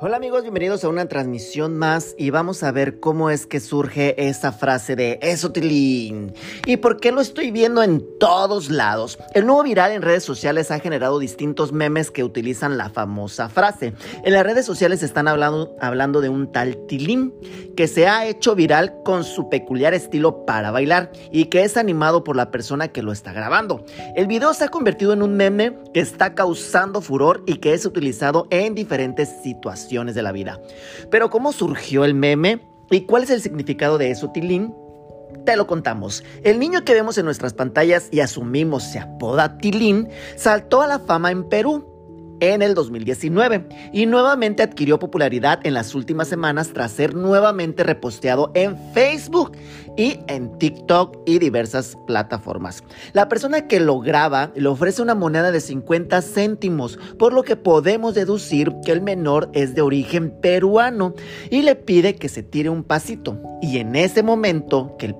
Hola amigos, bienvenidos a una transmisión más y vamos a ver cómo es que surge esa frase de Esotilín y por qué lo estoy viendo en todos lados. El nuevo viral en redes sociales ha generado distintos memes que utilizan la famosa frase. En las redes sociales están hablando, hablando de un tal Tilín que se ha hecho viral con su peculiar estilo para bailar y que es animado por la persona que lo está grabando. El video se ha convertido en un meme que está causando furor y que es utilizado en diferentes situaciones de la vida. Pero ¿cómo surgió el meme? ¿Y cuál es el significado de eso, Tilín? Te lo contamos. El niño que vemos en nuestras pantallas y asumimos se apoda Tilín, saltó a la fama en Perú en el 2019 y nuevamente adquirió popularidad en las últimas semanas tras ser nuevamente reposteado en Facebook y en TikTok y diversas plataformas. La persona que lo graba le ofrece una moneda de 50 céntimos, por lo que podemos deducir que el menor es de origen peruano y le pide que se tire un pasito. Y en ese momento que el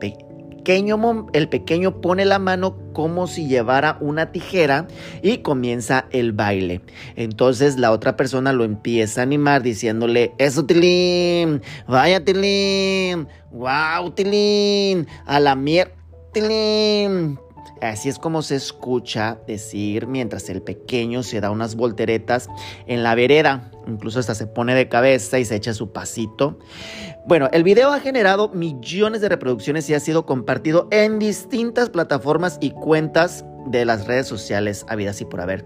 el pequeño pone la mano como si llevara una tijera y comienza el baile. Entonces la otra persona lo empieza a animar diciéndole, eso Tilín, vaya Tilín, wow Tilín, a la mierda Tilín. Así es como se escucha decir mientras el pequeño se da unas volteretas en la vereda. Incluso hasta se pone de cabeza y se echa su pasito. Bueno, el video ha generado millones de reproducciones y ha sido compartido en distintas plataformas y cuentas de las redes sociales habidas y por haber.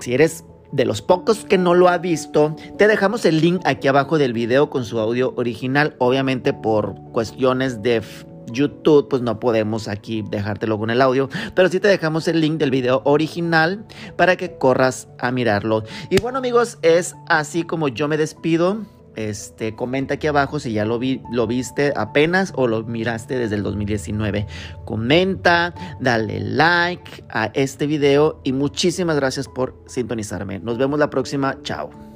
Si eres de los pocos que no lo ha visto, te dejamos el link aquí abajo del video con su audio original, obviamente por cuestiones de YouTube, pues no podemos aquí dejártelo con el audio, pero sí te dejamos el link del video original para que corras a mirarlo. Y bueno amigos, es así como yo me despido. Este, comenta aquí abajo si ya lo, vi, lo viste apenas o lo miraste desde el 2019. Comenta, dale like a este video y muchísimas gracias por sintonizarme. Nos vemos la próxima. Chao.